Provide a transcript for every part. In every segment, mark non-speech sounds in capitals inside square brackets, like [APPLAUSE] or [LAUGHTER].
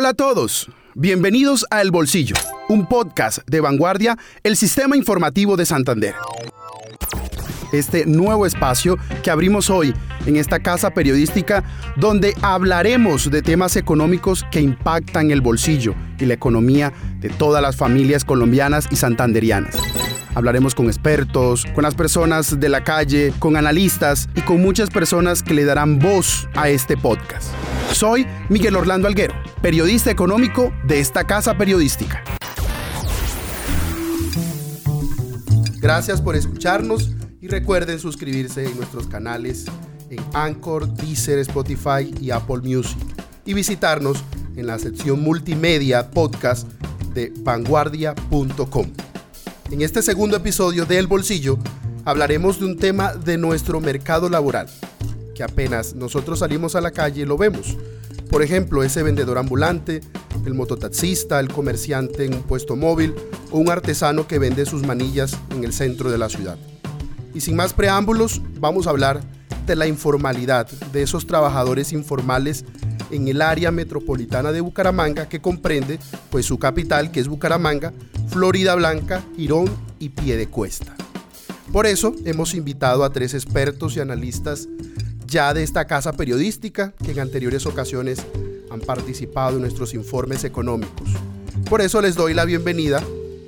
Hola a todos, bienvenidos a El Bolsillo, un podcast de vanguardia, el sistema informativo de Santander. Este nuevo espacio que abrimos hoy en esta casa periodística donde hablaremos de temas económicos que impactan el bolsillo y la economía de todas las familias colombianas y santanderianas. Hablaremos con expertos, con las personas de la calle, con analistas y con muchas personas que le darán voz a este podcast. Soy Miguel Orlando Alguero, periodista económico de esta casa periodística. Gracias por escucharnos y recuerden suscribirse en nuestros canales en Anchor, Deezer, Spotify y Apple Music y visitarnos en la sección multimedia podcast de vanguardia.com. En este segundo episodio de El Bolsillo hablaremos de un tema de nuestro mercado laboral, que apenas nosotros salimos a la calle lo vemos. Por ejemplo, ese vendedor ambulante, el mototaxista, el comerciante en un puesto móvil o un artesano que vende sus manillas en el centro de la ciudad. Y sin más preámbulos, vamos a hablar de la informalidad, de esos trabajadores informales en el área metropolitana de Bucaramanga que comprende pues su capital que es Bucaramanga, Florida Blanca, Girón y Piedecuesta. Por eso hemos invitado a tres expertos y analistas ya de esta casa periodística que en anteriores ocasiones han participado en nuestros informes económicos. Por eso les doy la bienvenida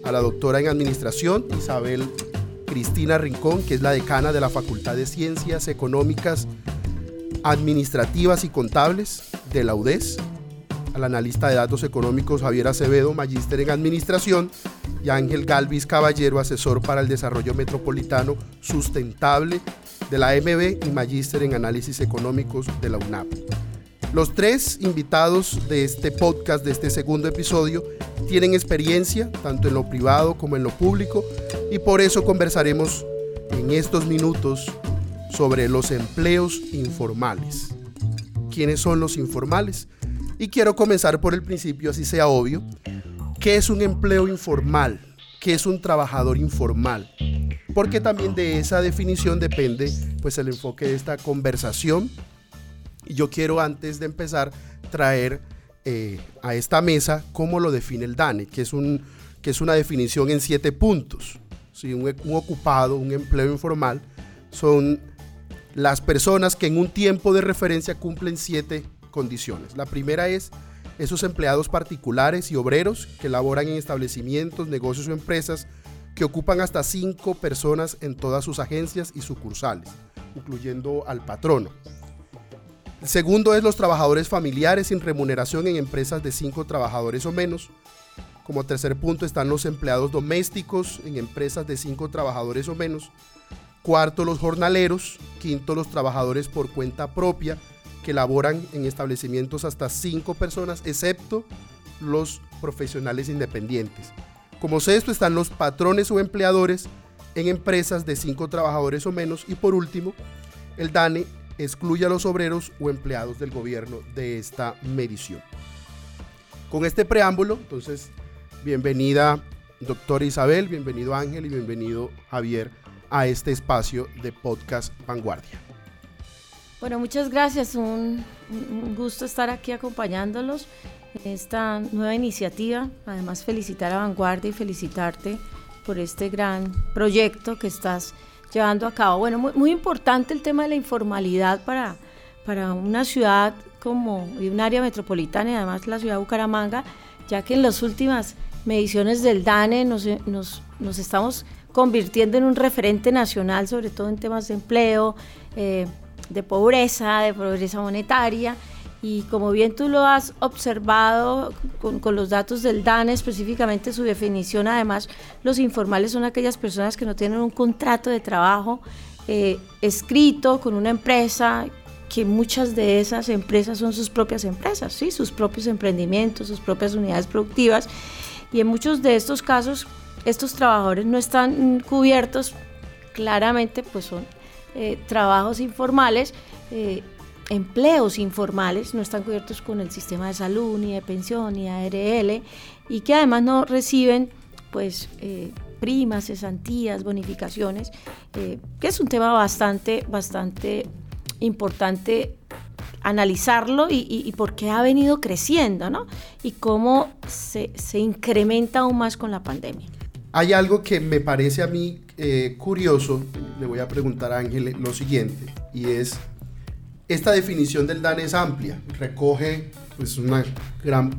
a la doctora en Administración Isabel Cristina Rincón, que es la decana de la Facultad de Ciencias Económicas, Administrativas y Contables de la UDES, al analista de datos económicos Javier Acevedo, magíster en Administración, y Ángel Galvis Caballero, asesor para el desarrollo metropolitano sustentable de la MB y magíster en análisis económicos de la UNAP. Los tres invitados de este podcast, de este segundo episodio, tienen experiencia tanto en lo privado como en lo público y por eso conversaremos en estos minutos sobre los empleos informales. ¿Quiénes son los informales? Y quiero comenzar por el principio, así sea obvio. ¿Qué es un empleo informal? ¿Qué es un trabajador informal? Porque también de esa definición depende pues el enfoque de esta conversación yo quiero antes de empezar traer eh, a esta mesa cómo lo define el DANE, que es, un, que es una definición en siete puntos. ¿sí? Un, un ocupado, un empleo informal, son las personas que en un tiempo de referencia cumplen siete condiciones. La primera es esos empleados particulares y obreros que laboran en establecimientos, negocios o empresas que ocupan hasta cinco personas en todas sus agencias y sucursales, incluyendo al patrono. Segundo es los trabajadores familiares sin remuneración en empresas de cinco trabajadores o menos. Como tercer punto están los empleados domésticos en empresas de cinco trabajadores o menos. Cuarto, los jornaleros. Quinto, los trabajadores por cuenta propia que laboran en establecimientos hasta cinco personas, excepto los profesionales independientes. Como sexto están los patrones o empleadores en empresas de cinco trabajadores o menos. Y por último, el DANE excluye a los obreros o empleados del gobierno de esta medición. Con este preámbulo, entonces, bienvenida doctora Isabel, bienvenido Ángel y bienvenido Javier a este espacio de podcast Vanguardia. Bueno, muchas gracias, un, un gusto estar aquí acompañándolos en esta nueva iniciativa. Además, felicitar a Vanguardia y felicitarte por este gran proyecto que estás llevando a cabo. Bueno, muy, importante el tema de la informalidad para, para una ciudad como un área metropolitana y además la ciudad de Bucaramanga, ya que en las últimas mediciones del DANE nos, nos, nos estamos convirtiendo en un referente nacional, sobre todo en temas de empleo, eh, de pobreza, de pobreza monetaria. Y como bien tú lo has observado con, los datos del DANE, específicamente su definición, además, los informales son aquellas personas que no tienen un contrato de trabajo eh, escrito con una empresa, que muchas de esas empresas son sus propias empresas, ¿sí? sus propios emprendimientos, sus propias unidades productivas. Y en muchos de estos casos, estos trabajadores no están cubiertos, claramente, pues son eh, trabajos informales. Eh, empleos informales no están cubiertos con el sistema de salud, ni de pensión, ni ARL, y que además no reciben pues eh, primas, cesantías, bonificaciones, eh, que es un tema bastante, bastante importante analizarlo y, por qué ha venido creciendo, ¿no? Y cómo se, incrementa aún más con la pandemia. Hay algo que me parece a mí eh, curioso, le voy a preguntar a Ángel lo siguiente, y es, esta definición del DAN es amplia, recoge pues una gran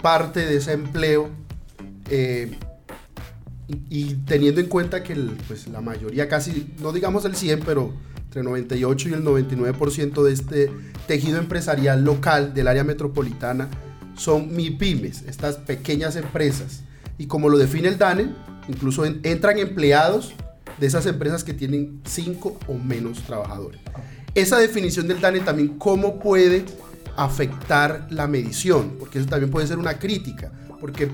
parte de ese empleo eh, y, teniendo en cuenta que pues, la mayoría, casi, no digamos el 100, pero entre el 98 y el 99% de este tejido empresarial local del área metropolitana son MIPIMES, estas pequeñas empresas. Y como lo define el DANE, incluso entran empleados de esas empresas que tienen 5 o menos trabajadores. Esa definición del DANE también, ¿cómo puede afectar la medición? Porque eso también puede ser una crítica, porque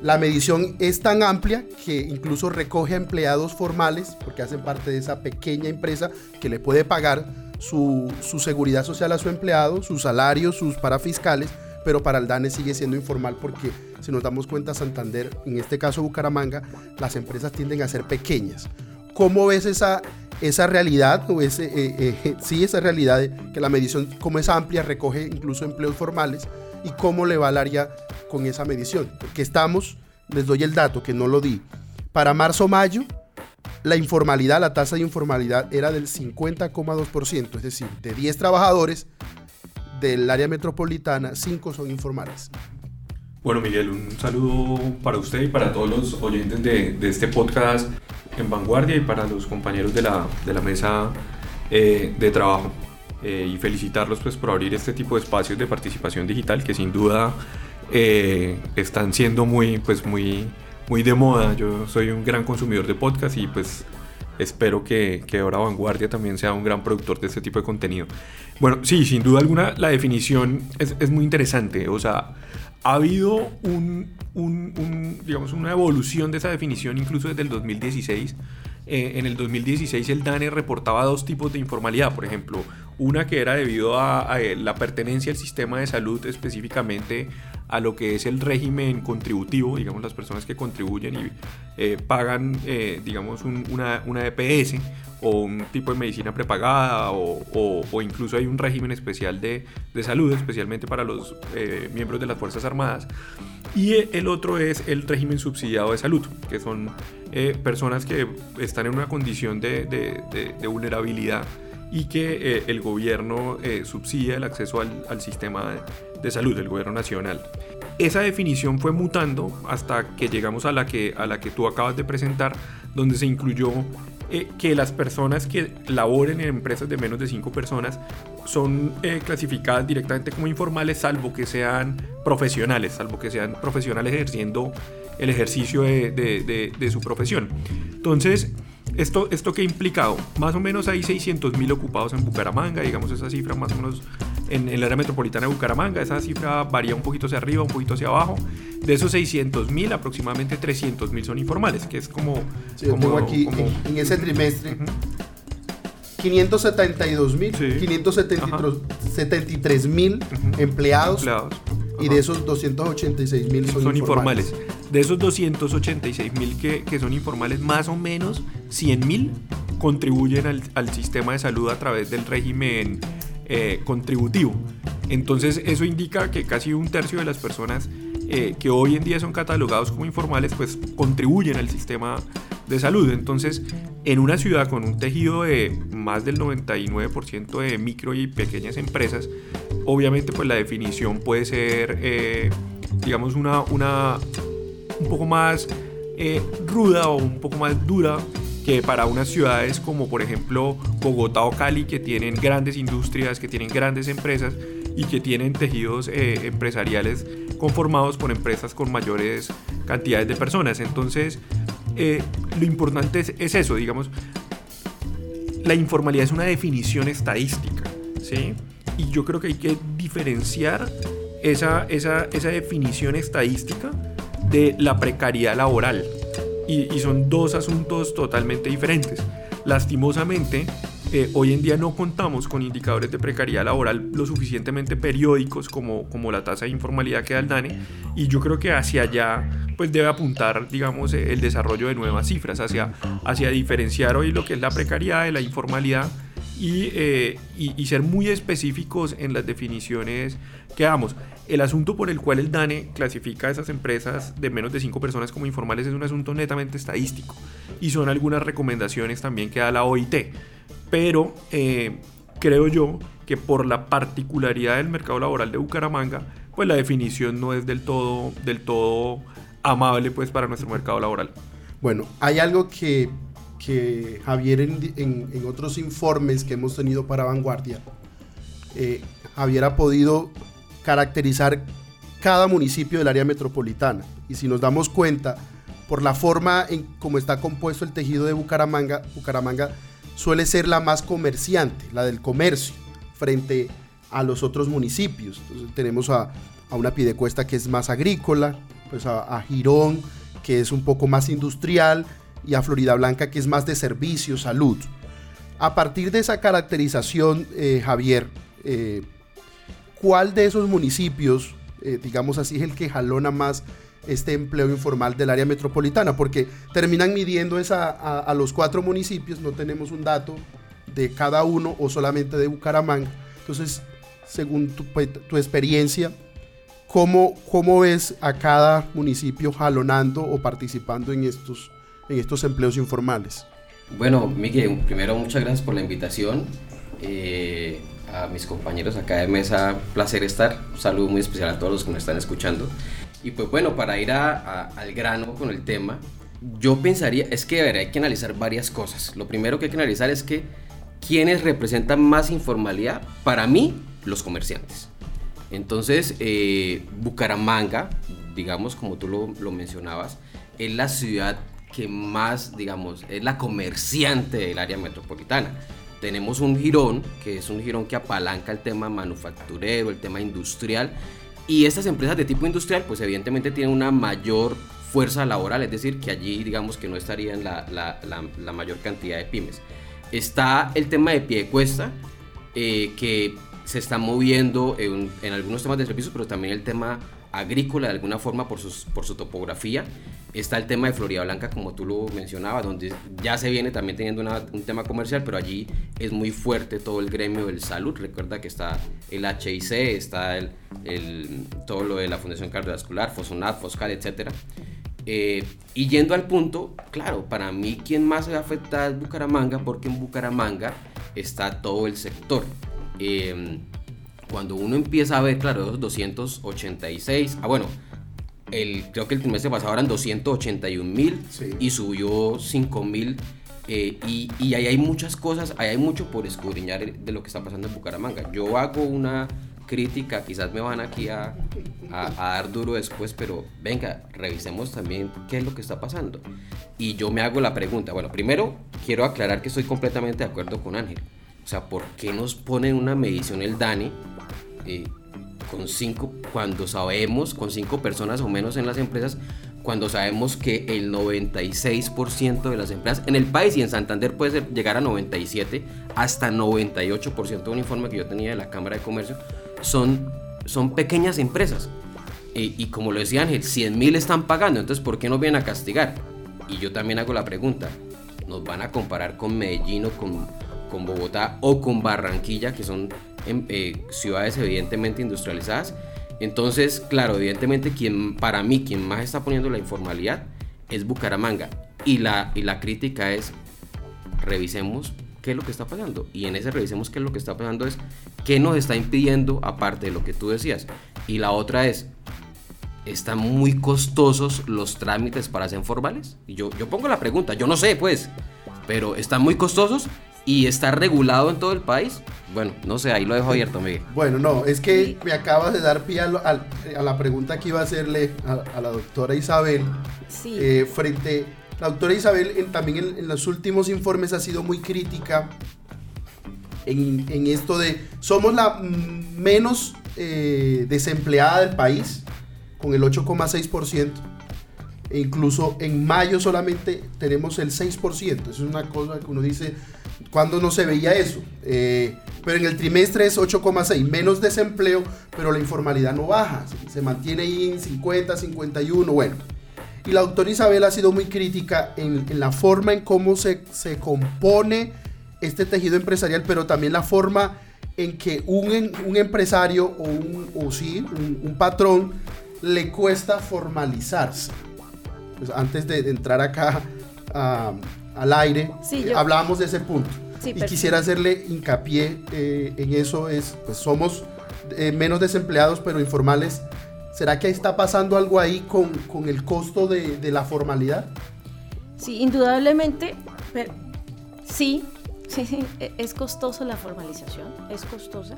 la medición es tan amplia que incluso recoge a empleados formales, porque hacen parte de esa pequeña empresa que le puede pagar su, seguridad social a su empleado, sus salarios, sus parafiscales, pero para el DANE sigue siendo informal porque si nos damos cuenta Santander, en este caso Bucaramanga, las empresas tienden a ser pequeñas. ¿Cómo ves esa, esa realidad o ese, eh, eh, sí, esa realidad de que la medición como es amplia, recoge incluso empleos formales y cómo le va al área con esa medición. Porque estamos, les doy el dato que no lo di, para marzo-mayo la informalidad, la tasa de informalidad era del 50,2%, es decir, de 10 trabajadores del área metropolitana, 5 son informales. Bueno, Miguel, un saludo para usted y para todos los oyentes de, de este podcast en Vanguardia y para los compañeros de la, de la mesa eh, de trabajo. Eh, y felicitarlos pues, por abrir este tipo de espacios de participación digital que sin duda eh, están siendo muy, pues, muy, muy de moda. Yo soy un gran consumidor de podcast y pues espero que, que, ahora Vanguardia también sea un gran productor de este tipo de contenido. Bueno, sí, sin duda alguna la definición es, es muy interesante. O sea, ha habido un, un, digamos, una evolución de esa definición incluso desde el 2016. Eh, en el 2016 el DANE reportaba dos tipos de informalidad, por ejemplo, una que era debido a, eh, la pertenencia al sistema de salud específicamente a lo que es el régimen contributivo, digamos las personas que contribuyen y eh, pagan, digamos, una, una EPS o un tipo de medicina prepagada o, incluso hay un régimen especial de, salud, especialmente para los eh, miembros de las Fuerzas Armadas. Y el otro es el régimen subsidiado de salud, que son eh, personas que están en una condición de, vulnerabilidad y que eh, el gobierno subsidia el acceso al, sistema de, salud, el gobierno nacional. Esa definición fue mutando hasta que llegamos a la que, a la que tú acabas de presentar, donde se incluyó eh, que las personas que laboren en empresas de menos de 5 personas son eh, clasificadas directamente como informales, salvo que sean profesionales, salvo que sean profesionales ejerciendo el ejercicio de, de, de su profesión. Entonces, ¿Esto, ¿Esto qué ha implicado? Más o menos hay 600.000 ocupados en Bucaramanga, digamos esa cifra más o menos en, el área metropolitana de Bucaramanga, esa cifra varía un poquito hacia arriba, un poquito hacia abajo. De esos 600.000, aproximadamente 300.000 son informales, que es como... como aquí En, ese trimestre... 572 mil, 573 mil empleados, y de esos 286 mil son, informales. De esos 286 mil que, que, son informales, más o menos 100 mil contribuyen al, al, sistema de salud a través del régimen eh, contributivo. Entonces eso indica que casi un tercio de las personas eh, que hoy en día son catalogados como informales, pues contribuyen al sistema de salud. Entonces, en una ciudad con un tejido de más del 99% de micro y pequeñas empresas, obviamente pues la definición puede ser, eh, digamos, una, una un poco más eh, ruda o un poco más dura que para unas ciudades como por ejemplo Bogotá o Cali que tienen grandes industrias, que tienen grandes empresas y que tienen tejidos eh, empresariales conformados por empresas con mayores cantidades de personas. Entonces, lo importante es, es, eso, digamos, la informalidad es una definición estadística, ¿sí? Y yo creo que hay que diferenciar esa, esa, esa definición estadística de la precariedad laboral. Y, son dos asuntos totalmente diferentes. Lastimosamente, eh, hoy en día no contamos con indicadores de precariedad laboral lo suficientemente periódicos como, como la tasa de informalidad que da el DANE y yo creo que hacia allá pues debe apuntar digamos el desarrollo de nuevas cifras hacia, hacia diferenciar hoy lo que es la precariedad de la informalidad eh, y, y, ser muy específicos en las definiciones que damos. El asunto por el cual el DANE clasifica a esas empresas de menos de 5 personas como informales es un asunto netamente estadístico y son algunas recomendaciones también que da la OIT. Pero eh, creo yo que por la particularidad del mercado laboral de Bucaramanga, pues la definición no es del todo, del todo amable pues para nuestro mercado laboral. Bueno, hay algo que que Javier en, otros informes que hemos tenido para Vanguardia, eh, Javier ha podido caracterizar cada municipio del área metropolitana. Y si nos damos cuenta, por la forma en cómo está compuesto el tejido de Bucaramanga, Bucaramanga suele ser la más comerciante, la del comercio, frente a los otros municipios. Entonces tenemos a, a una Pidecuesta que es más agrícola, pues a, a Girón que es un poco más industrial, y a Florida Blanca, que es más de servicio, salud. A partir de esa caracterización, eh, Javier, eh, ¿cuál de esos municipios, eh, digamos así, es el que jalona más este empleo informal del área metropolitana? Porque terminan midiendo a, los cuatro municipios, no tenemos un dato de cada uno o solamente de Bucaramanga. Entonces, según tu, pues, tu experiencia, ¿cómo, ¿cómo ves a cada municipio jalonando o participando en estos en estos empleos informales? Bueno, Miguel, primero muchas gracias por la invitación. Eh, a mis compañeros acá de mesa, placer estar. Un saludo muy especial a todos los que nos están escuchando. Y pues bueno, para ir al grano con el tema, yo pensaría, es que hay que analizar varias cosas. Lo primero que hay que analizar es que quienes representan más informalidad, para mí, los comerciantes. Entonces, eh, Bucaramanga, digamos como tú lo, lo mencionabas, es la ciudad que más, digamos, es la comerciante del área metropolitana. Tenemos un girón, que es un girón que apalanca el tema manufacturero, el tema industrial, y estas empresas de tipo industrial, pues evidentemente tienen una mayor fuerza laboral, es decir, que allí digamos que no estarían la, la, la, mayor cantidad de pymes. Está el tema de pie de cuesta, eh, que se está moviendo en, en, algunos temas de servicios, pero también el tema agrícola de alguna forma por, sus, por su topografía. Está el tema de Florida Blanca, como tú lo mencionabas, donde ya se viene también teniendo un tema comercial, pero allí es muy fuerte todo el gremio del salud. Recuerda que está el HIC, está el, el todo lo de la Fundación Cardiovascular, Fosonat, Foscal, etc. Eh, y yendo al punto, claro, para mí quien más se va a afectar es Bucaramanga, porque en Bucaramanga está todo el sector. Eh, cuando uno empieza a ver, claro, esos 286, ah bueno, el, creo que el trimestre pasado eran 281 mil y subió 5 mil. Eh, y, y, ahí hay muchas cosas, ahí hay mucho por escudriñar de lo que está pasando en Bucaramanga. Yo hago una crítica, quizás me van aquí a, a, dar duro después, pero venga, revisemos también qué es lo que está pasando. Y yo me hago la pregunta, bueno, primero quiero aclarar que estoy completamente de acuerdo con Ángel. O sea, ¿por qué nos ponen una medición el DANI eh, con cinco, cuando sabemos, con cinco personas o menos en las empresas, cuando sabemos que el 96% de las empresas en el país y en Santander puede llegar a 97, hasta 98% de un informe que yo tenía de la Cámara de Comercio, son, son pequeñas empresas. Y, como lo decía Ángel, 100 mil están pagando, entonces ¿por qué nos vienen a castigar? Y yo también hago la pregunta, ¿nos van a comparar con Medellín o con, con Bogotá o con Barranquilla, que son en eh, ciudades evidentemente industrializadas. Entonces, claro, evidentemente quien, para mí quien más está poniendo la informalidad es Bucaramanga. Y la, y la crítica es, revisemos qué es lo que está pasando. Y en ese revisemos qué es lo que está pasando es qué nos está impidiendo, aparte de lo que tú decías. Y la otra es, están muy costosos los trámites para ser formales. Y yo, yo pongo la pregunta, yo no sé pues, pero están muy costosos y está regulado en todo el país. Bueno, no sé, ahí lo dejo abierto, Miguel. Bueno, no, es que me acabas de dar pie a, la pregunta que iba a hacerle a, la doctora Isabel. Sí. Eh, frente, la doctora Isabel también en, los últimos informes ha sido muy crítica en, esto de, somos la menos eh, desempleada del país, con el 8,6%. E incluso en mayo solamente tenemos el 6%. Eso es una cosa que uno dice, cuando no se veía eso. Eh, pero en el trimestre es 8,6, menos desempleo, pero la informalidad no baja, se, mantiene ahí en 50, 51, bueno. Y la doctora Isabel ha sido muy crítica en, la forma en cómo se, se compone este tejido empresarial, pero también la forma en que un, un empresario o, un, o sí, un, patrón le cuesta formalizarse. Pues antes de, entrar acá al aire, eh, hablábamos de ese punto. y quisiera hacerle hincapié eh, en eso, es, pues somos eh, menos desempleados pero informales. ¿Será que está pasando algo ahí con, con el costo de, de, la formalidad? Sí, indudablemente, pero, sí, [LAUGHS] Sí, e, es costoso la formalización, es costosa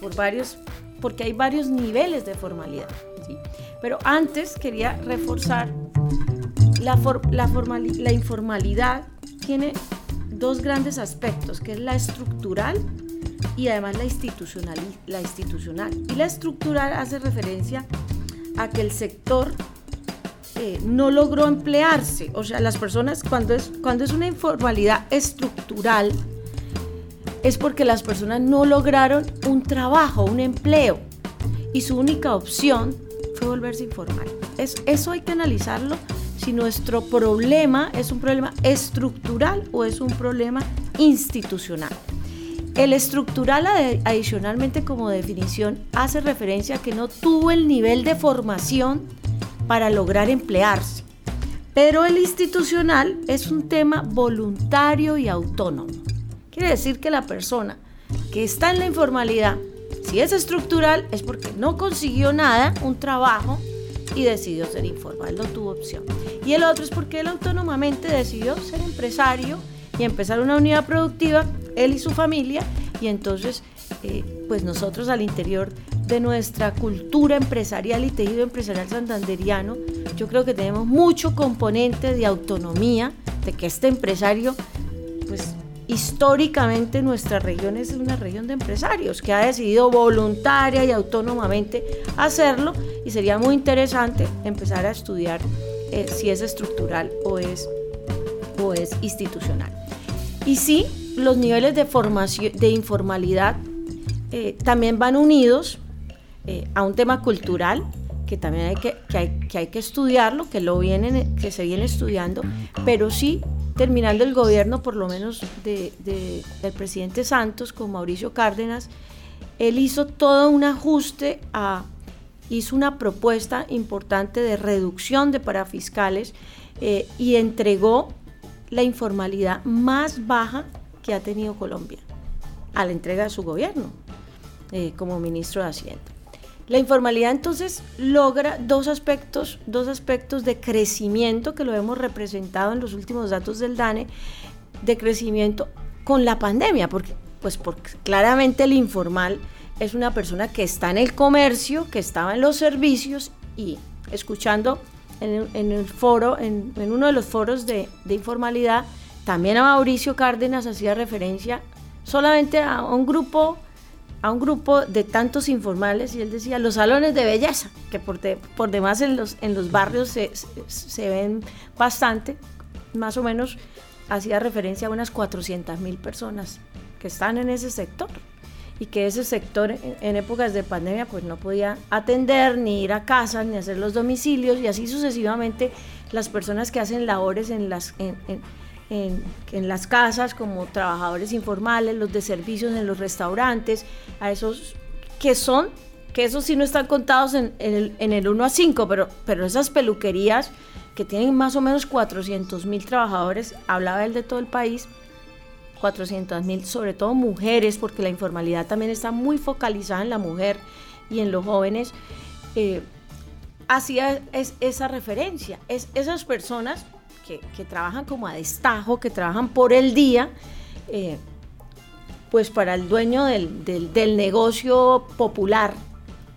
por varios, porque hay varios niveles de formalidad. Pero antes quería reforzar la, la, la informalidad tiene dos grandes aspectos, que es la estructural y además la institucional, la institucional. Y la estructural hace referencia a que el sector eh, no logró emplearse. O sea, las personas, cuando es, cuando es una informalidad estructural, es porque las personas no lograron un trabajo, un empleo, y su única opción fue volverse informal. Es, eso hay que analizarlo si nuestro problema es un problema estructural o es un problema institucional. El estructural adicionalmente como definición hace referencia a que no tuvo el nivel de formación para lograr emplearse. Pero el institucional es un tema voluntario y autónomo. Quiere decir que la persona que está en la informalidad, si es estructural, es porque no consiguió nada, un trabajo, y decidió ser informal, no tuvo opción. Y el otro es porque él autónomamente decidió ser empresario y empezar una unidad productiva, él y su familia, y entonces, eh, pues nosotros al interior de nuestra cultura empresarial y tejido empresarial santanderiano, yo creo que tenemos mucho componente de autonomía, de que este empresario, pues históricamente nuestra región es una región de empresarios que ha decidido voluntaria y autónomamente hacerlo y sería muy interesante empezar a estudiar eh, si es estructural o es, o es institucional. Y sí, los niveles de formación, de informalidad eh, también van unidos eh, a un tema cultural que también hay que, que, hay, que hay que estudiarlo, que, lo vienen, que se viene estudiando, pero sí terminando el gobierno, por lo menos de, del presidente Santos con Mauricio Cárdenas, él hizo todo un ajuste a, hizo una propuesta importante de reducción de parafiscales eh, y entregó la informalidad más baja que ha tenido Colombia a la entrega de su gobierno eh, como ministro de Hacienda. La informalidad entonces logra dos aspectos, dos aspectos de crecimiento que lo hemos representado en los últimos datos del DANE, de crecimiento con la pandemia, porque, pues porque claramente el informal es una persona que está en el comercio, que estaba en los servicios y escuchando en, el foro, en, uno de los foros de, de informalidad, también a Mauricio Cárdenas hacía referencia solamente a un grupo a un grupo de tantos informales y él decía los salones de belleza, que por, por demás en los, en los barrios se, se, ven bastante, más o menos hacía referencia a unas 400 mil personas que están en ese sector y que ese sector en, épocas de pandemia pues no podía atender ni ir a casa ni hacer los domicilios y así sucesivamente las personas que hacen labores en las las casas como trabajadores informales, los de servicios en los restaurantes, a esos que son, que esos sí no están contados en, el, en el 1 a 5, pero, pero esas peluquerías que tienen más o menos 400 mil trabajadores, hablaba él de todo el país, 400 mil, sobre todo mujeres, porque la informalidad también está muy focalizada en la mujer y en los jóvenes, eh, hacía es, esa referencia. Es, esas personas que, trabajan como a destajo, que trabajan por el día, eh, pues para el dueño del, negocio popular,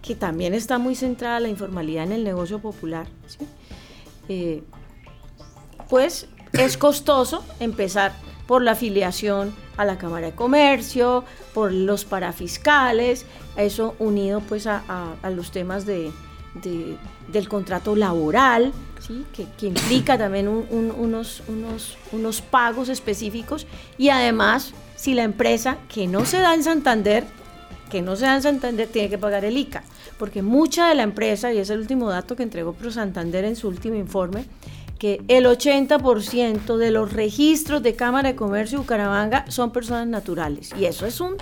que también está muy centrada la informalidad en el negocio popular, eh, pues es costoso empezar por la afiliación a la Cámara de Comercio, por los parafiscales, eso unido pues a, los temas de, del contrato laboral, que, implica también unos, unos, unos pagos específicos y además si la empresa que no se da en Santander, que no se da en Santander, tiene que pagar el ICA, porque mucha de la empresa, y es el último dato que entregó Pro Santander en su último informe, que el 80% de los registros de Cámara de Comercio de Bucaramanga son personas naturales. Y eso es un,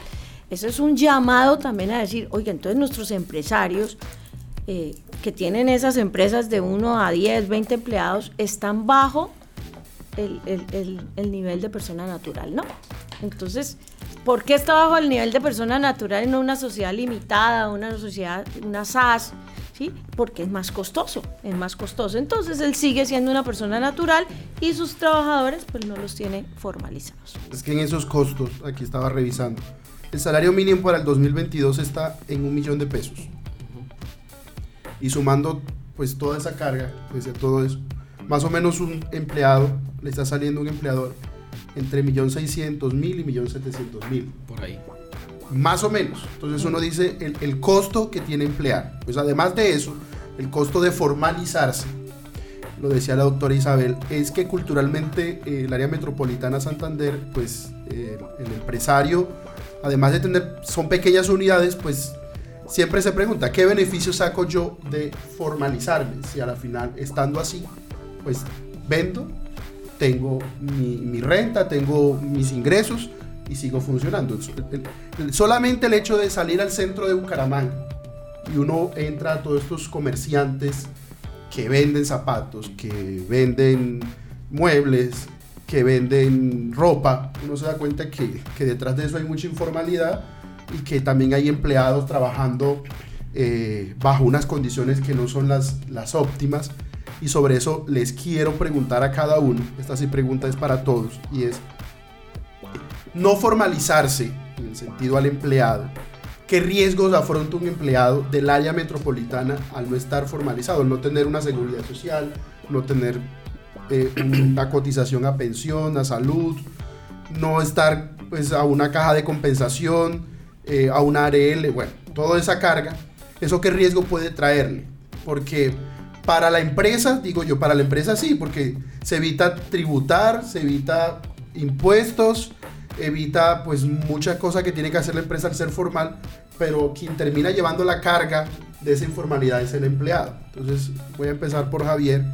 eso es un llamado también a decir, oiga, entonces nuestros empresarios eh, que tienen esas empresas de 1 a 10, 20 empleados, están bajo el, el nivel de persona natural, ¿no? Entonces, ¿por qué está bajo el nivel de persona natural en una sociedad limitada, una sociedad, una SAS? ¿Sí? Porque es más costoso, es más costoso. Entonces él sigue siendo una persona natural y sus trabajadores pues no los tiene formalizados. Es que en esos costos, aquí estaba revisando, el salario mínimo para el 2022 está en un millón de pesos. Y sumando pues toda esa carga, pues todo eso, más o menos un empleado, le está saliendo un empleador entre 1.600.000 y 1.700.000. Por ahí. Más o menos. Entonces uno dice el, el, costo que tiene emplear. Pues además de eso, el costo de formalizarse, lo decía la doctora Isabel, es que culturalmente eh, el área metropolitana Santander, pues eh, el empresario, además de tener, son pequeñas unidades, pues siempre se pregunta, ¿qué beneficio saco yo de formalizarme? Si a la final, estando así, pues vendo tengo mi, renta, tengo mis ingresos y sigo funcionando. solamente el hecho de salir al centro de Bucaramanga y uno entra a todos estos comerciantes que venden zapatos, que venden muebles, que venden ropa, uno se da cuenta que, detrás de eso hay mucha informalidad y que también hay empleados trabajando eh, bajo unas condiciones que no son las, las óptimas y sobre eso les quiero preguntar a cada uno, esta sí pregunta es para todos, y es no formalizarse en el sentido al empleado. ¿Qué riesgos afronta un empleado del área metropolitana al no estar formalizado, al no tener una seguridad social, no tener eh, una cotización a pensión, a salud, no estar pues, a una caja de compensación, eh, a una ARL, bueno, toda esa carga, ¿eso qué riesgo puede traerle? Porque para la empresa, digo yo, para la empresa sí, porque se evita tributar, se evita impuestos, evita pues muchas cosas que tiene que hacer la empresa al ser formal, pero quien termina llevando la carga de esa informalidad es el empleado. Entonces voy a empezar por Javier,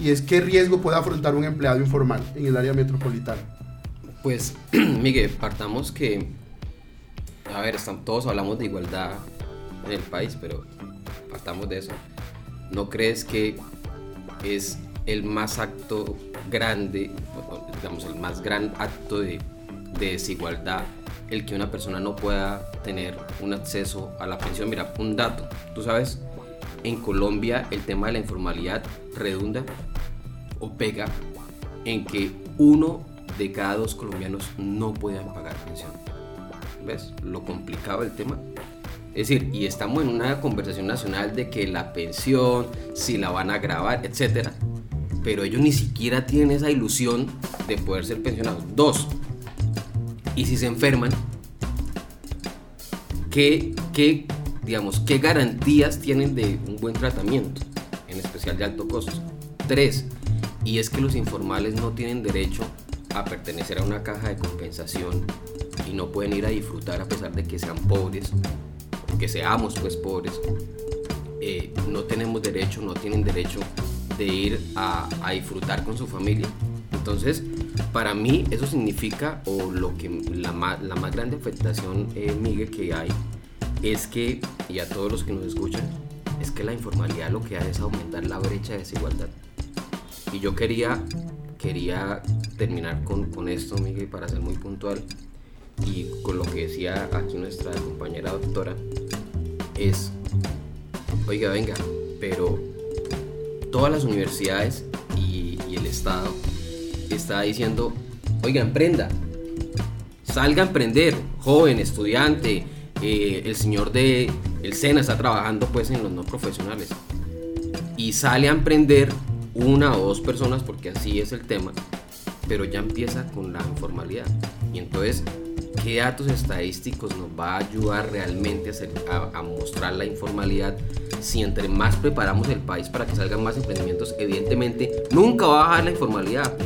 y es qué riesgo puede afrontar un empleado informal en el área metropolitana. Pues, [CLEARS THROAT] Miguel, partamos que, a ver, todos hablamos de igualdad en el país, pero partamos de eso. ¿no crees que es el más acto grande, digamos, el más gran acto de, desigualdad el que una persona no pueda tener un acceso a la pensión? Mira, un dato, tú sabes, en Colombia el tema de la informalidad redunda o pega en que uno de cada dos colombianos no puedan pagar pensión. ¿Ves? Lo complicado del tema es decir, y estamos en una conversación nacional de que la pensión, si la van a grabar, etc. Pero ellos ni siquiera tienen esa ilusión de poder ser pensionados. Dos, y si se enferman, ¿qué, qué, digamos, ¿qué garantías tienen de un buen tratamiento, en especial de alto costo? Tres, y es que los informales no tienen derecho a pertenecer a una caja de compensación y no pueden ir a disfrutar a pesar de que sean pobres que seamos pues pobres, eh, no tenemos derecho, no tienen derecho de ir a, disfrutar con su familia. Entonces, para mí eso significa, o lo que la la más grande afectación, eh, Miguel, que hay, es que, y a todos los que nos escuchan, es que la informalidad lo que hace es aumentar la brecha de desigualdad. Y yo quería, quería terminar con, con esto, Miguel, para ser muy puntual y con lo que decía aquí nuestra compañera doctora, es, oiga, venga, pero todas las universidades y, el Estado está diciendo, oiga, emprenda, salga a emprender, joven, estudiante, eh, el señor de el SENA está trabajando pues en los no profesionales y sale a emprender una o dos personas porque así es el tema, pero ya empieza con la informalidad y entonces qué datos estadísticos nos va a ayudar realmente a, mostrar la informalidad si entre más preparamos el país para que salgan más emprendimientos, evidentemente nunca va a bajar la informalidad.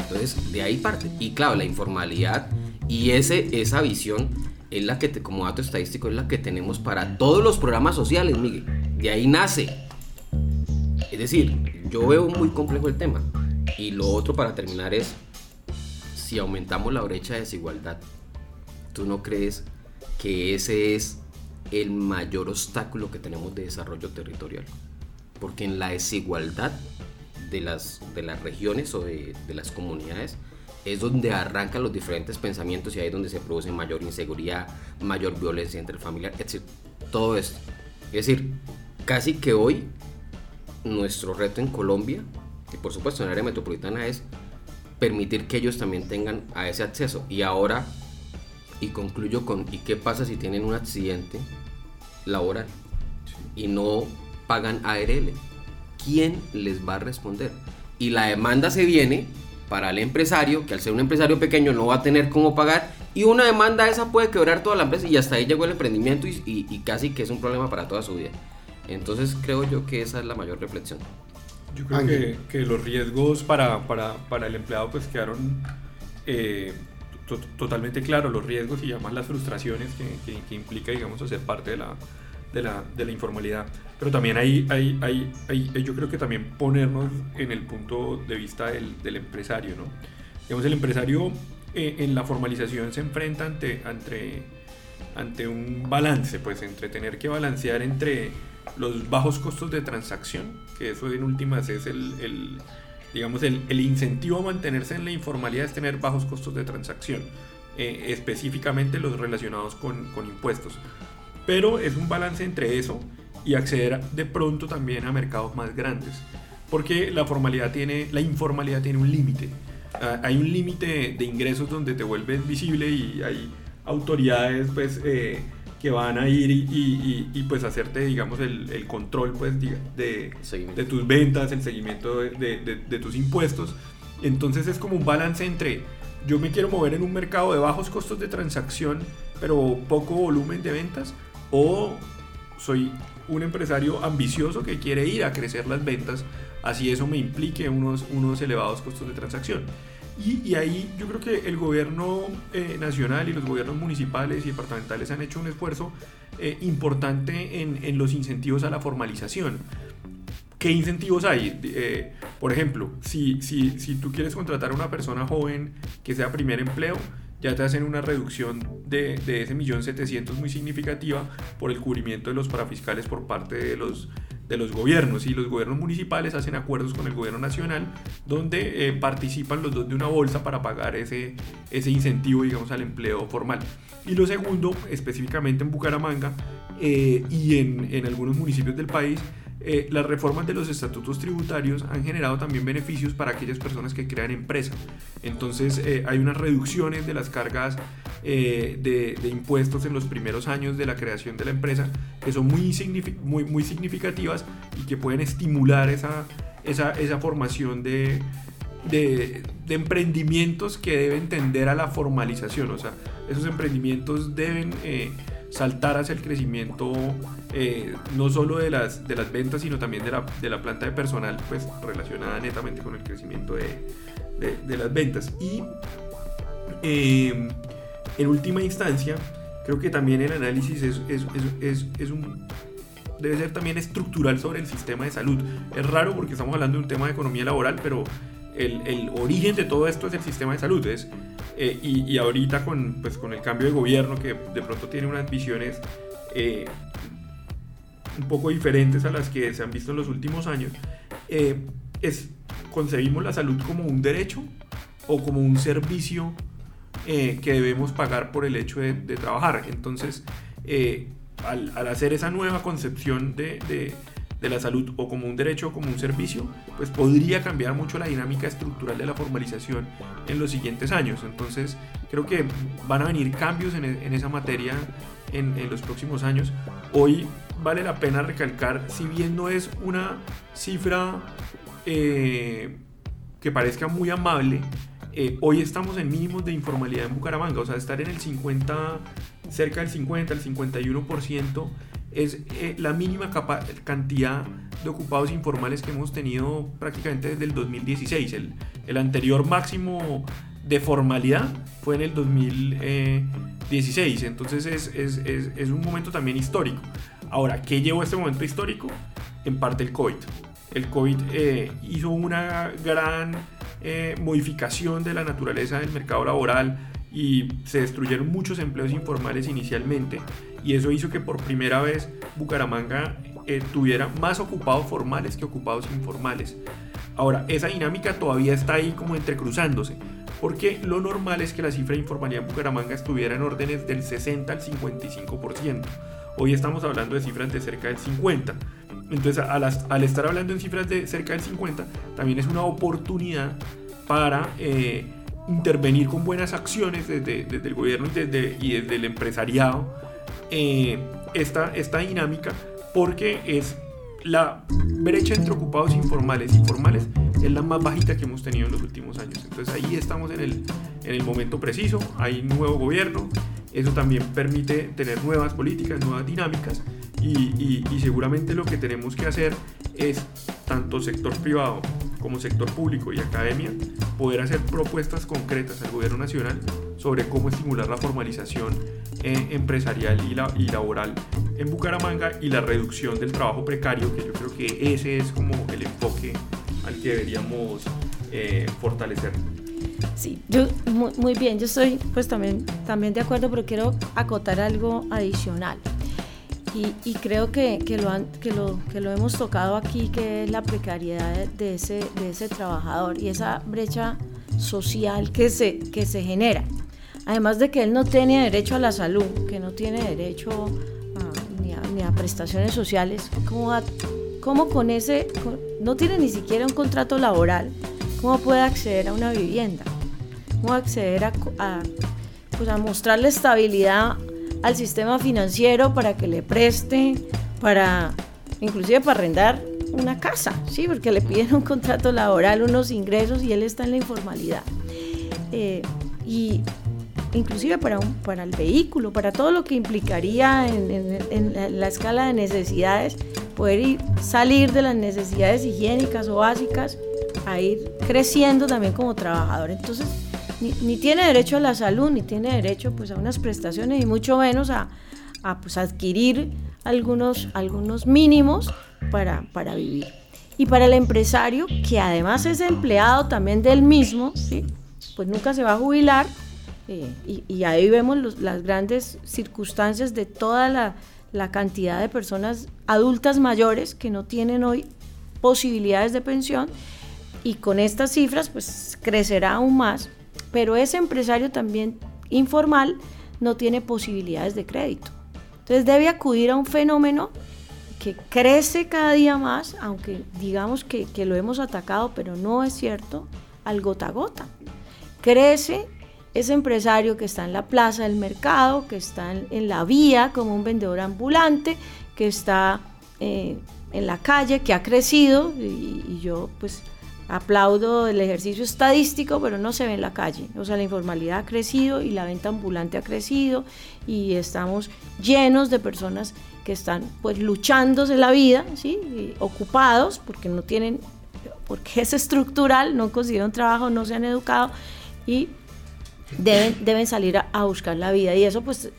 Entonces, de ahí parte. Y claro, la informalidad y ese, esa visión es la que, como dato estadístico, es la que tenemos para todos los programas sociales, Miguel. De ahí nace. Es decir, yo veo muy complejo el tema. Y lo otro para terminar es, si aumentamos la brecha de desigualdad, ¿tú no crees que ese es el mayor obstáculo que tenemos de desarrollo territorial? Porque en la desigualdad de las, de las regiones o de, de las comunidades, es donde arrancan los diferentes pensamientos y ahí es donde se produce mayor inseguridad, mayor violencia entre familiar, etc. Todo esto. Es decir, casi que hoy nuestro reto en Colombia, y por supuesto en área metropolitana, es permitir que ellos también tengan a ese acceso. Y ahora, y concluyo con, ¿y qué pasa si tienen un accidente laboral y no pagan ARL? ¿Quién les va a responder? Y la demanda se viene para el empresario, que al ser un empresario pequeño no va a tener cómo pagar, y una demanda esa puede quebrar toda la empresa y hasta ahí llegó el emprendimiento y, y, casi que es un problema para toda su vida. Entonces creo yo que esa es la mayor reflexión. Yo creo que, que, los riesgos para, para, para, el empleado pues quedaron eh, totalmente claros, los riesgos y además las frustraciones que, que, implica, digamos, hacer parte de la, de la, de la informalidad. Pero también hay, hay, hay, hay, yo creo que también ponernos en el punto de vista del, del empresario, ¿no? Digamos, el empresario eh, en la formalización se enfrenta ante, ante, ante un balance, pues entre tener que balancear entre los bajos costos de transacción, que eso en últimas es el, digamos, el, incentivo a mantenerse en la informalidad es tener bajos costos de transacción, eh, específicamente los relacionados con, con impuestos. Pero es un balance entre eso y acceder de pronto también a mercados más grandes, porque la formalidad tiene, la informalidad tiene un límite. Ah, hay un límite de ingresos donde te vuelves visible y hay autoridades pues eh, que van a ir y, y, pues hacerte digamos el, el control pues de, de, tus ventas, el seguimiento de, de, tus impuestos. Entonces es como un balance entre yo me quiero mover en un mercado de bajos costos de transacción pero poco volumen de ventas o soy un empresario ambicioso que quiere ir a crecer las ventas, así eso me implique unos, unos elevados costos de transacción. Y, y ahí yo creo que el gobierno eh, nacional y los gobiernos municipales y departamentales han hecho un esfuerzo eh, importante en, en, los incentivos a la formalización. ¿Qué incentivos hay? Eh, por ejemplo, si, si, si tú quieres contratar a una persona joven que sea primer empleo, ya te hacen una reducción de, de ese millón setecientos muy significativa por el cubrimiento de los parafiscales por parte de los, de los gobiernos y los gobiernos municipales hacen acuerdos con el gobierno nacional donde eh, participan los dos de una bolsa para pagar ese, ese incentivo digamos al empleo formal y lo segundo específicamente en Bucaramanga eh, y en, en algunos municipios del país eh, las reformas de los estatutos tributarios han generado también beneficios para aquellas personas que crean empresa. Entonces hay unas reducciones de las cargas eh, de, impuestos en los primeros años de la creación de la empresa que son muy, muy, muy significativas y que pueden estimular esa, esa, esa formación de, de, emprendimientos que deben tender a la formalización. O sea, esos emprendimientos deben saltar hacia el crecimiento eh, no solo de las, de las ventas, sino también de la, de la planta de personal, pues relacionada netamente con el crecimiento de, de, las ventas. Y eh, en última instancia, creo que también el análisis es, debe ser también estructural sobre el sistema de salud. Es raro porque estamos hablando de un tema de economía laboral, pero el, el origen de todo esto es el sistema de salud. Es eh, y, ahorita con, pues, con el cambio de gobierno que de pronto tiene unas visiones eh, un poco diferentes a las que se han visto en los últimos años, eh, es, concebimos la salud como un derecho o como un servicio que debemos pagar por el hecho de, trabajar. Entonces, al, al, hacer esa nueva concepción de, de la salud o como un derecho o como un servicio, pues podría cambiar mucho la dinámica estructural de la formalización en los siguientes años. Entonces creo que van a venir cambios en, en esa materia en, en, los próximos años. Hoy vale la pena recalcar, si bien no es una cifra eh, que parezca muy amable, eh, hoy estamos en mínimos de informalidad en Bucaramanga, o sea, estar en el 50, cerca del 50, el 51% es eh, la mínima cantidad de ocupados informales que hemos tenido prácticamente desde el 2016. El, el anterior máximo de formalidad fue en el 2016, entonces es, es, es, es, un momento también histórico. Ahora, ¿qué llevó a este momento histórico? En parte el COVID. el COVID eh, hizo una gran eh, modificación de la naturaleza del mercado laboral y se destruyeron muchos empleos informales inicialmente y eso hizo que por primera vez Bucaramanga eh, tuviera más ocupados formales que ocupados informales. Ahora, esa dinámica todavía está ahí como entrecruzándose, porque lo normal es que la cifra de informalidad en Bucaramanga estuviera en órdenes del 60 al 55%. Hoy estamos hablando de cifras de cerca del 50%. Entonces, al, estar hablando en cifras de cerca del 50, también es una oportunidad para eh, intervenir con buenas acciones desde, el gobierno y desde, y desde el empresariado eh, esta, esta dinámica, porque es la brecha entre ocupados informales y formales es la más bajita que hemos tenido en los últimos años. Entonces ahí estamos en el, en el momento preciso, hay nuevo gobierno, eso también permite tener nuevas políticas, nuevas dinámicas y, seguramente lo que tenemos que hacer es, tanto sector privado como sector público y academia, poder hacer propuestas concretas al gobierno nacional sobre cómo estimular la formalización eh, empresarial y, la, y laboral en Bucaramanga y la reducción del trabajo precario, que yo creo que ese es como el enfoque al que deberíamos eh, fortalecer. Sí, yo muy, bien, yo estoy pues también, también de acuerdo, pero quiero acotar algo adicional. Y, creo que, que, lo que, lo, que lo hemos tocado aquí, que es la precariedad de ese, de ese trabajador y esa brecha social que se, que se genera. Además de que él no tiene derecho a la salud, que no tiene derecho ni, a, prestaciones sociales, ¿cómo, cómo con ese, no tiene ni siquiera un contrato laboral, cómo puede acceder a una vivienda? ¿Cómo acceder a, pues a mostrarle estabilidad al sistema financiero para que le preste, para inclusive para arrendar una casa, ¿sí? porque le piden un contrato laboral, unos ingresos y él está en la informalidad. Eh, y inclusive para, un, para el vehículo, para todo lo que implicaría en, la escala de necesidades, poder ir, salir de las necesidades higiénicas o básicas a ir creciendo también como trabajador. Entonces, ni, tiene derecho a la salud, ni tiene derecho pues, a unas prestaciones, y mucho menos a, pues, adquirir algunos, algunos mínimos para, para vivir. Y para el empresario, que además es empleado también del mismo, ¿sí? pues nunca se va a jubilar, eh, y, ahí vemos las grandes circunstancias de toda la, la, cantidad de personas adultas mayores que no tienen hoy posibilidades de pensión y con estas cifras pues crecerá aún más pero ese empresario también informal no tiene posibilidades de crédito. Entonces debe acudir a un fenómeno que crece cada día más, aunque digamos que, lo hemos atacado, pero no es cierto, al gota a gota. Crece ese empresario que está en la plaza del mercado, que está en, la vía como un vendedor ambulante, que está eh, en la calle, que ha crecido, y yo pues aplaudo el ejercicio estadístico, pero no se ve en la calle. O sea, la informalidad ha crecido y la venta ambulante ha crecido y estamos llenos de personas que están pues luchándose la vida, ¿sí? ocupados porque no tienen, porque es estructural, no consiguieron trabajo, no se han educado y deben, deben salir a, buscar la vida. Y eso pues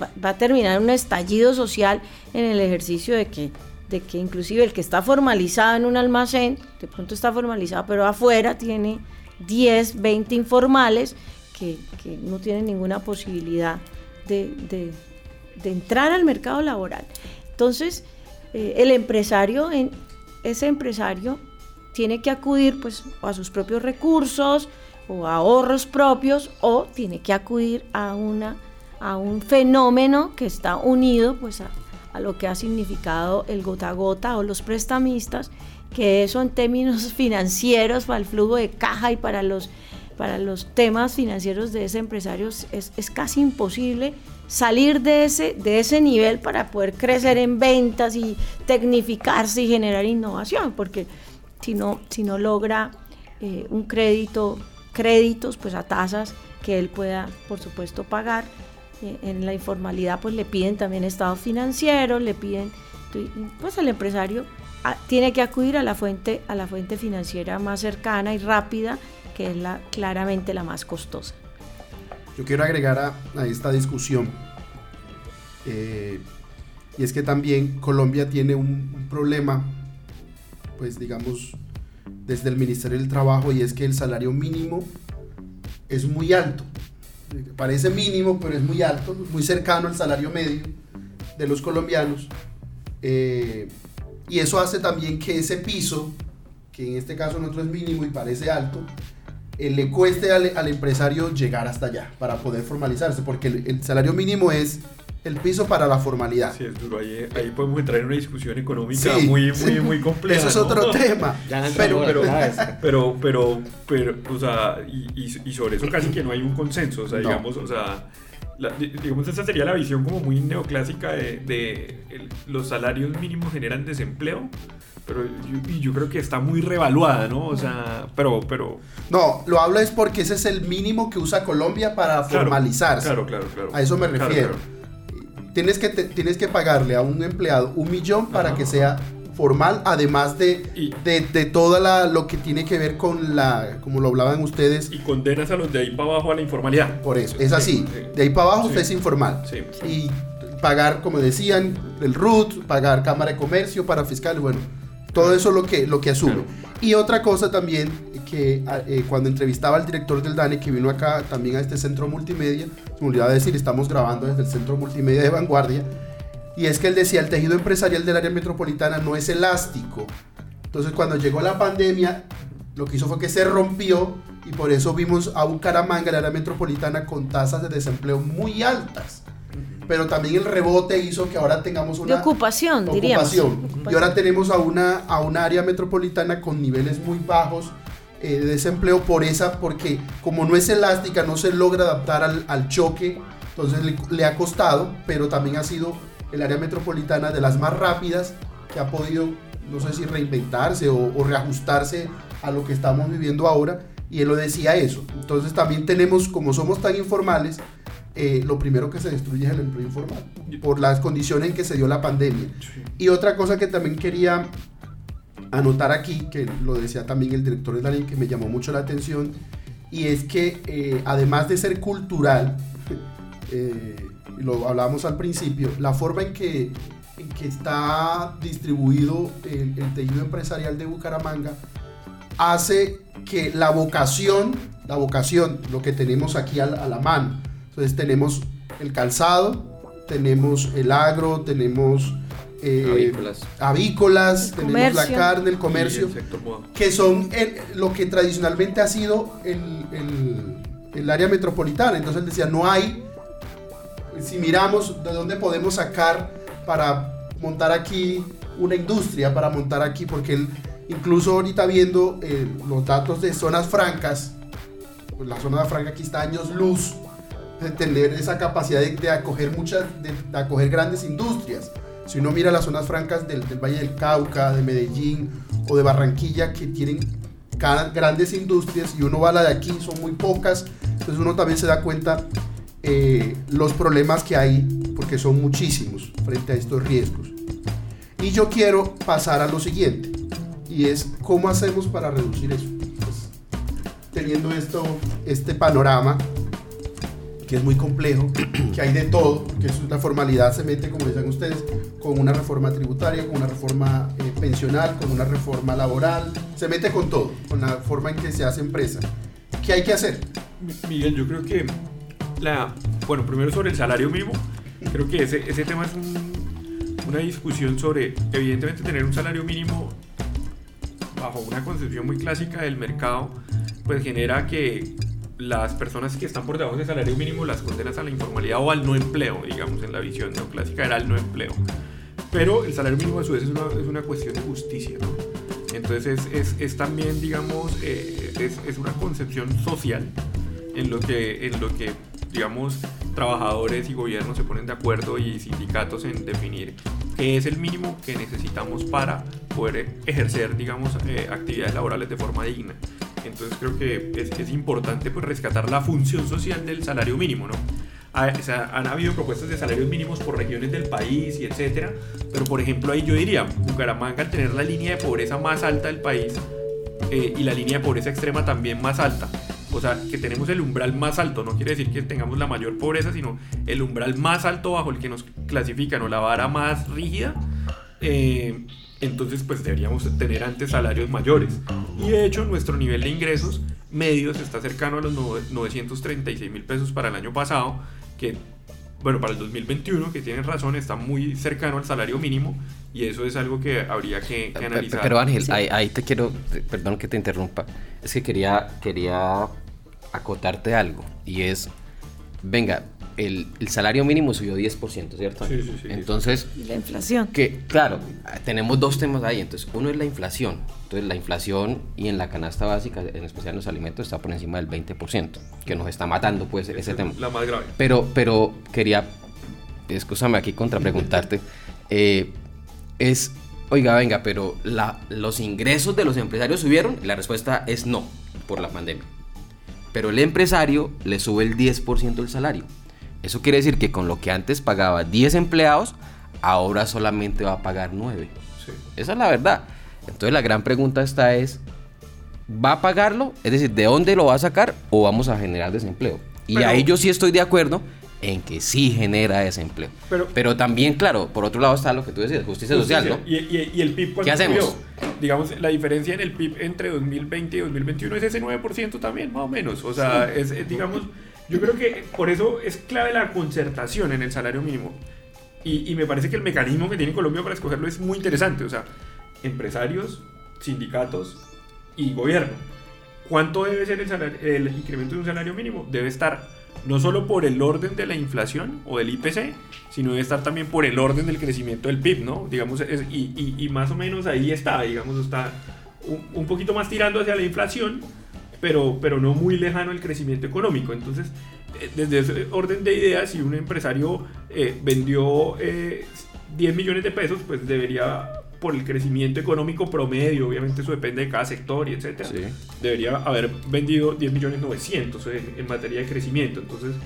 va, va a terminar un estallido social en el ejercicio de que de que inclusive el que está formalizado en un almacén, de pronto está formalizado, pero afuera tiene 10, 20 informales que, no tienen ninguna posibilidad de, entrar al mercado laboral. Entonces, eh, el empresario, ese empresario tiene que acudir pues, a sus propios recursos o ahorros propios o tiene que acudir a, una, a un fenómeno que está unido pues, a, lo que ha significado el gota a gota o los prestamistas, que eso en términos [LAUGHS] financieros para el flujo de caja y para los, para los temas financieros de ese empresario es, es casi imposible salir de ese, de ese nivel para poder crecer en ventas y tecnificarse y generar innovación, porque si no, si no logra eh, un crédito, créditos pues a tasas que él pueda por supuesto pagar, en la informalidad pues le piden también estado financiero, le piden, pues el empresario ah, tiene que acudir a la fuente, a la fuente financiera más cercana y rápida, que es la, claramente la más costosa. Yo quiero agregar a, esta discusión, eh, y es que también Colombia tiene un, problema pues digamos, desde el Ministerio del Trabajo y es que el salario mínimo es muy alto. Parece mínimo, pero es muy alto, muy cercano al salario medio de los colombianos. Eh, y eso hace también que ese piso, que en este caso nosotros es mínimo y parece alto, eh, le cueste al, al, empresario llegar hasta allá para poder formalizarse, porque el, el salario mínimo es el piso para la formalidad. Sí, es duro. Ahí, ahí, podemos entrar en una discusión económica muy, muy, muy compleja. Eso es otro ¿no? [LAUGHS] tema. pero, pero, [LAUGHS] pero, pero, pero, o sea, y, y, sobre eso casi que no hay un consenso. O sea, no. digamos, o sea, la, digamos, esa sería la visión como muy neoclásica de, de el, los salarios mínimos generan desempleo. Pero yo, y yo creo que está muy revaluada, ¿no? O sea, pero, pero... No, lo hablo es porque ese es el mínimo que usa Colombia para claro, formalizarse. Claro, claro, claro. A eso me refiero. Claro, tienes que, te, tienes que pagarle a un empleado un millón para que sea formal, además de, y, de, de todo lo que tiene que ver con la, como lo hablaban ustedes. Y condenas a los de ahí para abajo a la informalidad. Por eso, es así. Sí, sí. De ahí para abajo sí. usted es informal. Sí. Y pagar, como decían, el RUT, pagar Cámara de Comercio para fiscal, bueno, todo eso es lo que, lo que asume. Y otra cosa también, que eh, cuando entrevistaba al director del DANE, que vino acá también a este centro multimedia, se me olvidaba decir, estamos grabando desde el centro multimedia de vanguardia, y es que él decía, el tejido empresarial del área metropolitana no es elástico. Entonces cuando llegó la pandemia, lo que hizo fue que se rompió y por eso vimos a Bucaramanga, el área metropolitana, con tasas de desempleo muy altas pero también el rebote hizo que ahora tengamos una de ocupación, ocupación. diríamos. Y ahora tenemos a una, a una área metropolitana con niveles muy bajos eh, de desempleo por esa, porque como no es elástica, no se logra adaptar al, al choque, entonces le, le, ha costado, pero también ha sido el área metropolitana de las más rápidas que ha podido, no sé si reinventarse o, o reajustarse a lo que estamos viviendo ahora. Y él lo decía eso. Entonces también tenemos, como somos tan informales, eh, lo primero que se destruye es el empleo informal, por las condiciones en que se dio la pandemia. Sí. Y otra cosa que también quería anotar aquí, que lo decía también el director de la ley, que me llamó mucho la atención, y es que eh, además de ser cultural, [LAUGHS] eh, lo hablábamos al principio, la forma en que, en que está distribuido el, el tejido empresarial de Bucaramanga hace que la vocación, la vocación, lo que tenemos aquí a la, a la mano, entonces tenemos el calzado, tenemos el agro, tenemos eh, avícolas, tenemos comercio. la carne, el comercio, el que son el- lo que tradicionalmente ha sido el, el- el área metropolitana. Entonces él decía, no hay, si miramos de dónde podemos sacar para montar aquí una industria, para montar aquí, porque él, incluso ahorita viendo eh, los datos de zonas francas, pues la zona franca aquí está años luz tener esa capacidad de, acoger muchas, de, acoger grandes industrias. Si uno mira las zonas francas del, Valle del Cauca, de Medellín o de Barranquilla, que tienen grandes industrias y uno va a la de aquí, son muy pocas, entonces uno también se da cuenta eh, los problemas que hay, porque son muchísimos frente a estos riesgos. Y yo quiero pasar a lo siguiente, y es cómo hacemos para reducir eso. Pues, teniendo esto, este panorama, que es muy complejo, que hay de todo, que es una formalidad, se mete, como decían ustedes, con una reforma tributaria, con una reforma eh, pensional, con una reforma laboral, se mete con todo, con la forma en que se hace empresa. ¿Qué hay que hacer? Miguel, yo creo que la, bueno, primero sobre el salario mínimo, creo que ese, ese tema es un- una discusión sobre, evidentemente, tener un salario mínimo bajo una concepción muy clásica del mercado, pues genera que las personas que están por debajo del salario mínimo las condenas a la informalidad o al no empleo, digamos, en la visión neoclásica era el no empleo. Pero el salario mínimo a su vez es una, es una cuestión de justicia, ¿no? Entonces es, es, también, digamos, eh, es, una concepción social en lo que, en lo que digamos, trabajadores y gobiernos se ponen de acuerdo y sindicatos en definir es el mínimo que necesitamos para poder ejercer, digamos, eh, actividades laborales de forma digna. Entonces creo que es, es importante pues, rescatar la función social del salario mínimo, ¿no? O sea, han habido propuestas de salarios mínimos por regiones del país y etcétera, pero por ejemplo ahí yo diría, Bucaramanga al tener la línea de pobreza más alta del país eh, y la línea de pobreza extrema también más alta, o sea, que tenemos el umbral más alto, no quiere decir que tengamos la mayor pobreza, sino el umbral más alto bajo el que nos clasifican o la vara más rígida, eh, entonces pues deberíamos tener antes salarios mayores. Y de hecho nuestro nivel de ingresos medios está cercano a los 936 mil pesos para el año pasado, que bueno, para el 2021, que tienen razón, está muy cercano al salario mínimo y eso es algo que habría que, analizar. Pero Ángel, ahí, te quiero, perdón que te interrumpa, es que quería, quería acotarte algo y es, venga, el, salario mínimo subió 10%, ¿cierto? Sí, sí, sí. Entonces... la inflación. Que, claro, tenemos dos temas ahí. Entonces, uno es la inflación. Entonces, la inflación y en la canasta básica, en especial en los alimentos, está por encima del 20%, que nos está matando, pues, ese tema. La más grave. Pero, pero quería, escúchame aquí contra preguntarte, [LAUGHS] eh, es, oiga, venga, pero la, los ingresos de los empresarios subieron. La respuesta es no, por la pandemia. Pero el empresario le sube el 10% el salario. Eso quiere decir que con lo que antes pagaba 10 empleados, ahora solamente va a pagar 9. Esa es la verdad. Entonces la gran pregunta está es, ¿va a pagarlo? Es decir, ¿de dónde lo va a sacar o vamos a generar desempleo? Y ahí yo sí estoy de acuerdo en que sí genera desempleo. Pero, pero también, claro, por otro lado está lo que tú decías, justicia, social, ¿no? Y, y, el PIB, ¿qué hacemos? Digamos, la diferencia en el PIB entre 2020 y 2021 es ese 9% también, más o menos. O sea, es, digamos, yo creo que por eso es clave la concertación en el salario mínimo. Y, y me parece que el mecanismo que tiene Colombia para escogerlo es muy interesante. O sea, empresarios, sindicatos y gobierno. ¿Cuánto debe ser el, el incremento de un salario mínimo? Debe estar no solo por el orden de la inflación o del IPC, sino debe estar también por el orden del crecimiento del PIB, ¿no? Digamos, y, y, más o menos ahí está, digamos, está un, poquito más tirando hacia la inflación, pero, pero no muy lejano el crecimiento económico. Entonces, eh, desde ese orden de ideas, si un empresario eh, vendió 10 eh, millones de pesos, pues debería por el crecimiento económico promedio, obviamente eso depende de cada sector y etcétera, debería haber vendido 10 millones 900 en, materia de crecimiento. Entonces,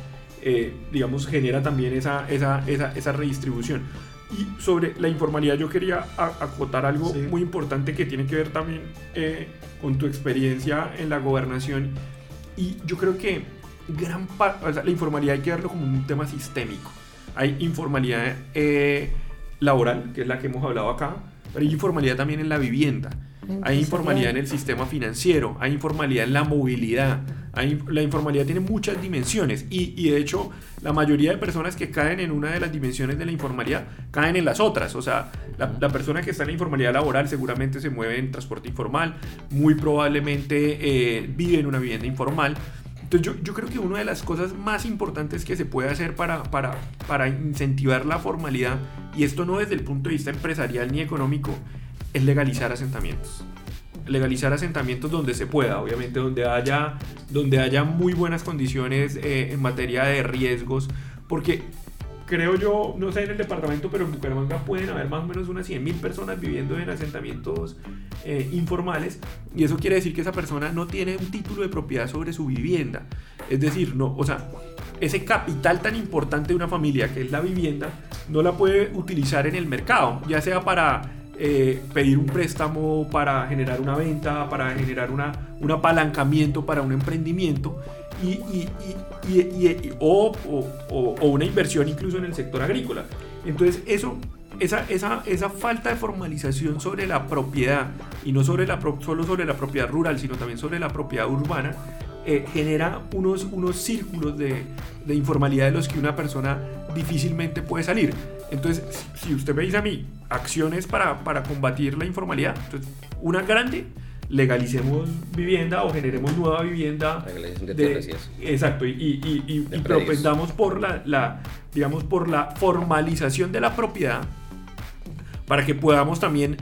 eh, digamos, genera también esa, esa, esa, esa, redistribución. Y sobre la informalidad yo quería acotar algo muy importante que tiene que ver también eh, con tu experiencia en la gobernación. Y yo creo que gran parte, la informalidad hay que verlo como un tema sistémico. Hay informalidad eh, laboral, que es la que hemos hablado acá, pero hay informalidad también en la vivienda. Hay informalidad en el sistema financiero, hay informalidad en la movilidad, hay, la informalidad tiene muchas dimensiones y, y, de hecho la mayoría de personas que caen en una de las dimensiones de la informalidad caen en las otras. O sea, la, la persona que está en la informalidad laboral seguramente se mueve en transporte informal, muy probablemente eh, vive en una vivienda informal. Entonces yo, creo que una de las cosas más importantes que se puede hacer para incentivar la formalidad, y esto no desde el punto de vista empresarial ni económico, es legalizar asentamientos. Legalizar asentamientos donde se pueda, obviamente donde haya, donde haya muy buenas condiciones eh, en materia de riesgos, porque creo yo, no sé en el departamento, pero en Bucaramanga pueden haber más o menos unas 100.000 personas viviendo en asentamientos eh, informales y eso quiere decir que esa persona no tiene un título de propiedad sobre su vivienda. Es decir, no, o sea, ese capital tan importante de una familia que es la vivienda no la puede utilizar en el mercado, ya sea para eh, pedir un préstamo para generar una venta, para generar una, un apalancamiento para un emprendimiento y, o, una inversión incluso en el sector agrícola. Entonces eso, esa, esa, esa falta de formalización sobre la propiedad y no sobre la, solo sobre la propiedad rural, sino también sobre la propiedad urbana, eh, genera unos, unos círculos de, de, informalidad de los que una persona difícilmente puede salir. Entonces, si usted me dice a mí acciones para, para combatir la informalidad, entonces, una grande legalicemos vivienda o generemos nueva vivienda. De, exacto, y, y, y, y propendamos por la, la, digamos, por la formalización de la propiedad para que podamos también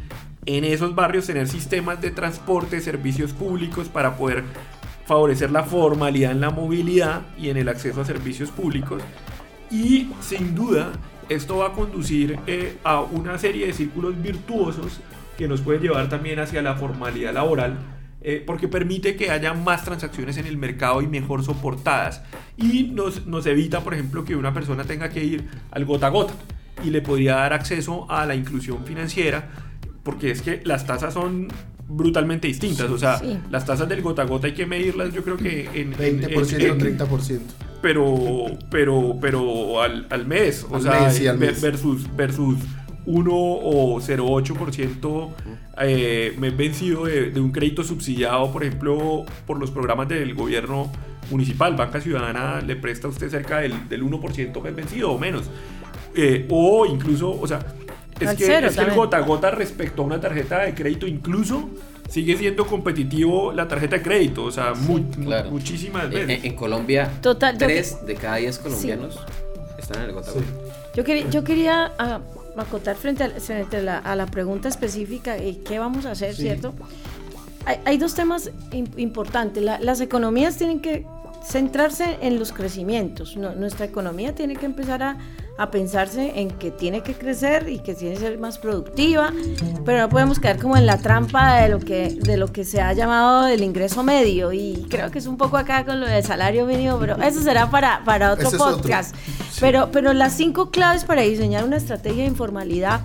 en esos barrios tener sistemas de transporte, servicios públicos para poder favorecer la formalidad en la movilidad y en el acceso a servicios públicos. Y sin duda, esto va a conducir eh, a una serie de círculos virtuosos que nos puede llevar también hacia la formalidad laboral, eh, porque permite que haya más transacciones en el mercado y mejor soportadas. Y nos, nos evita, por ejemplo, que una persona tenga que ir al gota a gota y le podría dar acceso a la inclusión financiera, porque es que las tasas son brutalmente distintas. O sea, las tasas del gota a gota hay que medirlas, yo creo que en 20% o 30%. Pero, pero, pero al, al mes, o sea, versus, versus 1 o 0,8% eh, mes vencido de, de un crédito subsidiado, por ejemplo, por los programas del gobierno municipal. Banca Ciudadana le presta a usted cerca del, del 1% mes vencido o menos. Eh, o incluso, o sea, es Al que, cero es que el gota a gota respecto a una tarjeta de crédito incluso sigue siendo competitivo la tarjeta de crédito, o sea, mu- mu- claro. muchísimas En, veces. en- en Colombia, Total, 3 de cada 10 colombianos están en el gota. Yo quería, yo quería ah, acotar frente, a, frente a la, a la pregunta específica y qué vamos a hacer, ¿cierto? Hay, hay dos temas im- importantes. La- las economías tienen que centrarse en los crecimientos. No- nuestra economía tiene que empezar a, a pensarse en que tiene que crecer y que tiene que ser más productiva, pero no podemos caer como en la trampa de lo que, de lo que se ha llamado el ingreso medio. Y creo que es un poco acá con lo del salario mínimo, pero eso será para, para otro Ese es otro. podcast. Sí. Pero, pero las cinco claves para diseñar una estrategia de informalidad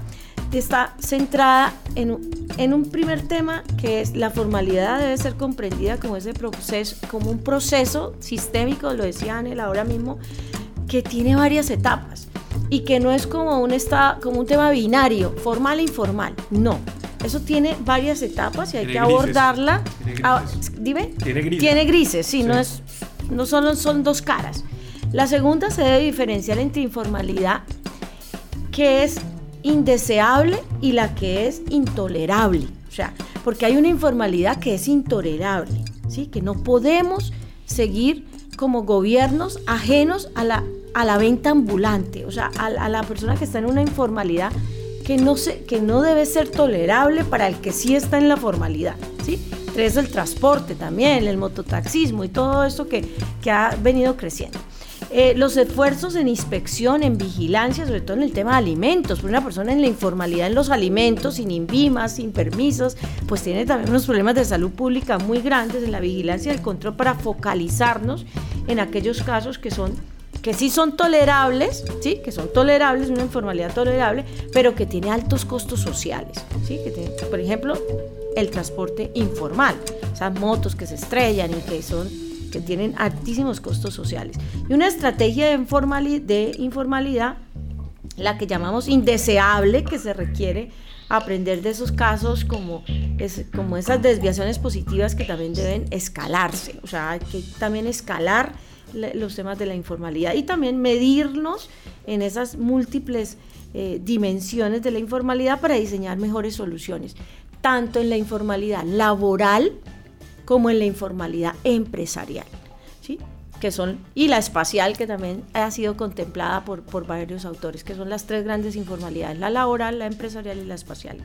está centrada en, en un primer tema que es la formalidad debe ser comprendida como ese proceso, como un proceso sistémico, lo decía Anel ahora mismo, que tiene varias etapas y que no es como un, esta- como un tema binario, formal e informal, no. Eso tiene varias etapas y hay que abordarla. Tiene Ah, grises. dime. Tiene grises. Tiene grises, sí, Sí. no es no solo son dos caras. La segunda se debe diferenciar entre informalidad, que es indeseable, y la que es intolerable. O sea, porque hay una informalidad que es intolerable, ¿sí? Que no podemos seguir como gobiernos ajenos a la, a la venta ambulante, o sea, a, la persona que está en una informalidad que no, se, que no debe ser tolerable para el que sí está en la formalidad, ¿sí? Entre eso el transporte también, el mototaxismo y todo esto que, que ha venido creciendo. Eh, los esfuerzos en inspección, en vigilancia, sobre todo en el tema de alimentos, una persona en la informalidad en los alimentos, sin INVIMAS, sin permisos, pues tiene también unos problemas de salud pública muy grandes en la vigilancia y el control para focalizarnos en aquellos casos que son que sí son tolerables, ¿sí? que son tolerables, una informalidad tolerable, pero que tiene altos costos sociales. ¿sí? Que tiene, por ejemplo, el transporte informal, esas motos que se estrellan y que son que tienen altísimos costos sociales. Y una estrategia de, informali- de informalidad, la que llamamos indeseable, que se requiere aprender de esos casos como, es, como esas desviaciones positivas que también deben escalarse. O sea, hay que también escalar los temas de la informalidad y también medirnos en esas múltiples eh, dimensiones de la informalidad para diseñar mejores soluciones, tanto en la informalidad laboral como en la informalidad empresarial, ¿sí? que son, y la espacial, que también ha sido contemplada por, por varios autores, que son las tres grandes informalidades, la laboral, la empresarial y la espacial.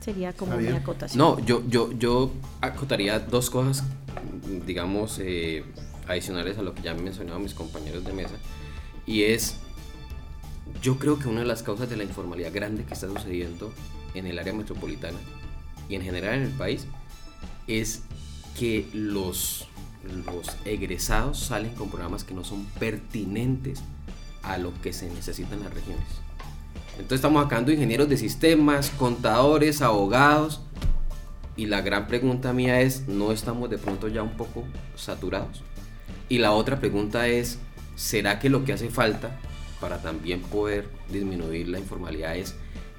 Sería como mi acotación. No, yo, yo, yo acotaría dos cosas, digamos, eh, adicionales a lo que ya han mencionado mis compañeros de mesa. Y es, yo creo que una de las causas de la informalidad grande que está sucediendo en el área metropolitana y en general en el país es que los, los egresados salen con programas que no son pertinentes a lo que se necesita en las regiones. Entonces estamos sacando ingenieros de sistemas, contadores, abogados. Y la gran pregunta mía es, ¿no estamos de pronto ya un poco saturados? Y la otra pregunta es, ¿será que lo que hace falta para también poder disminuir la informalidad es,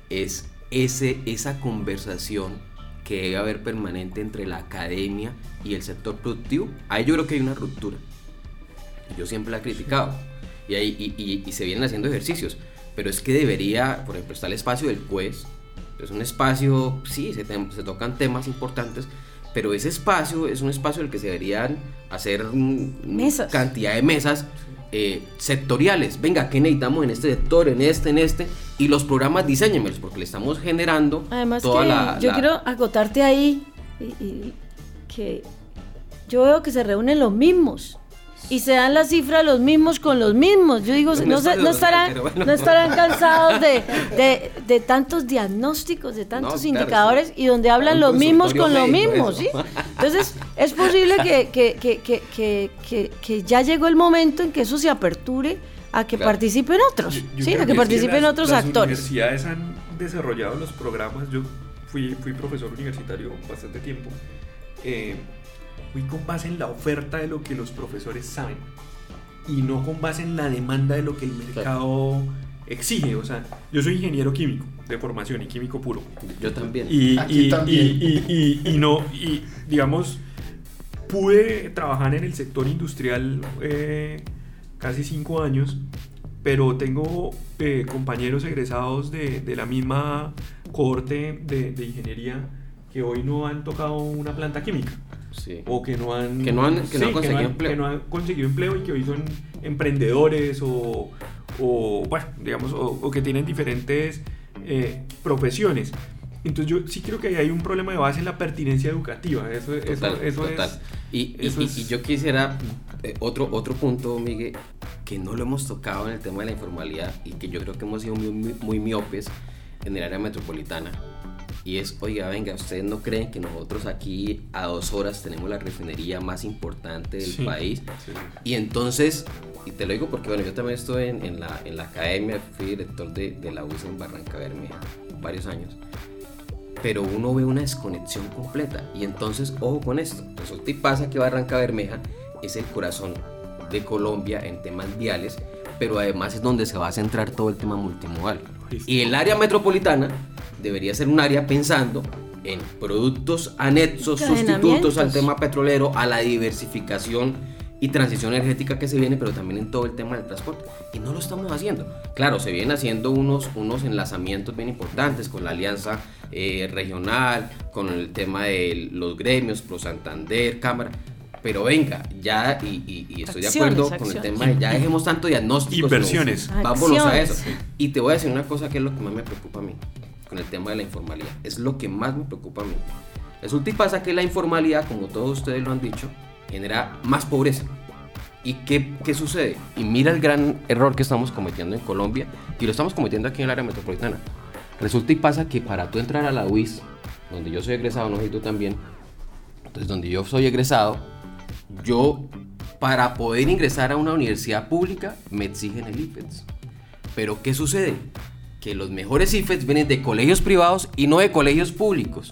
es ese, esa conversación que debe haber permanente entre la academia y el sector productivo? Ahí yo creo que hay una ruptura. Yo siempre la he criticado. Y, ahí, y, se vienen haciendo ejercicios. Pero es que debería, por ejemplo, está el espacio del CUES. Es un espacio, sí, se tocan temas importantes. Pero ese espacio es un espacio en el que se deberían hacer Mesas. cantidad de mesas eh, sectoriales. Venga, ¿qué necesitamos en este sector, en este, en este? Y los programas diseñenmelos, porque le estamos generando Además toda que la... yo la- quiero acotarte ahí y- y que yo veo que se reúnen los mismos y se dan las cifras los mismos con los mismos. Yo digo, No, se- estarán, bueno. no estarán cansados de, [LAUGHS] de- de tantos diagnósticos, de tantos indicadores sí. y donde hablan los mismos con consultorio lo médico, mismo, ¿sí? Entonces, es posible que, que, que, que, que, que- que ya llegó el momento en que eso se aperture a que Claro. participen otros, Yo- yo ¿sí? A que es participen las- otros las actores. universidades han desarrollado los programas. Yo fui, fui profesor universitario bastante tiempo. Eh, fui con base en la oferta de lo que los profesores saben y no con base en la demanda de lo que el mercado exige, o sea, yo soy ingeniero químico de formación y químico puro. Yo también. Y, Aquí y- también. y- y- y- y no, y digamos, pude trabajar en el sector industrial eh, casi cinco años, pero tengo eh, compañeros egresados de, de la misma cohorte de, de ingeniería que hoy no han tocado una planta química Sí. o que no han Que no han- que no han conseguido empleo. que no han conseguido empleo y que hoy son emprendedores o, o, bueno digamos o, o que tienen diferentes eh, profesiones entonces yo sí creo que hay un problema de base en la pertinencia educativa eso, Total, eso total. es y, y- eso y- es- y yo quisiera eh, otro, otro punto, Miguel, que no lo hemos tocado en el tema de la informalidad y que yo creo que hemos sido muy, muy, muy miopes en el área metropolitana. Y es, oiga, venga, ¿ustedes no creen que nosotros aquí a dos horas tenemos la refinería más importante del Sí, país? sí. Y entonces, y te lo digo porque bueno, yo también estuve en, en la, en la academia, fui director de, de la UCE en Barranca Bermeja varios años, pero uno ve una desconexión completa. Y entonces, ojo con esto, resulta y pasa que Barranca Bermeja es el corazón de Colombia en temas viales, pero además es donde se va a centrar todo el tema multimodal. Y el área metropolitana debería ser un área pensando en productos anexos, sustitutos al tema petrolero, a la diversificación y transición energética que se viene, pero también en todo el tema del transporte. Y no lo estamos haciendo. Claro, se vienen haciendo unos, unos enlazamientos bien importantes con la alianza eh, regional, con el tema de los gremios, Pro Santander, Cámara. Pero venga, ya, y, y- y estoy de Acciones, acuerdo con el tema de ya dejemos tanto diagnóstico. Inversiones. Vámonos a eso. Y te voy a decir una cosa que es lo que más me preocupa a mí, con el tema de la informalidad. Es lo que más me preocupa a mí. Resulta y pasa que la informalidad, como todos ustedes lo han dicho, genera más pobreza. ¿Y qué, qué sucede? Y mira el gran error que estamos cometiendo en Colombia y lo estamos cometiendo aquí en el área metropolitana. Resulta y pasa que para tú entrar a la UIS, donde yo soy egresado, no sé si tú también, entonces donde yo soy egresado, yo para poder ingresar a una universidad pública me exigen el IFES. Pero ¿qué sucede? Que los mejores IFES vienen de colegios privados y no de colegios públicos.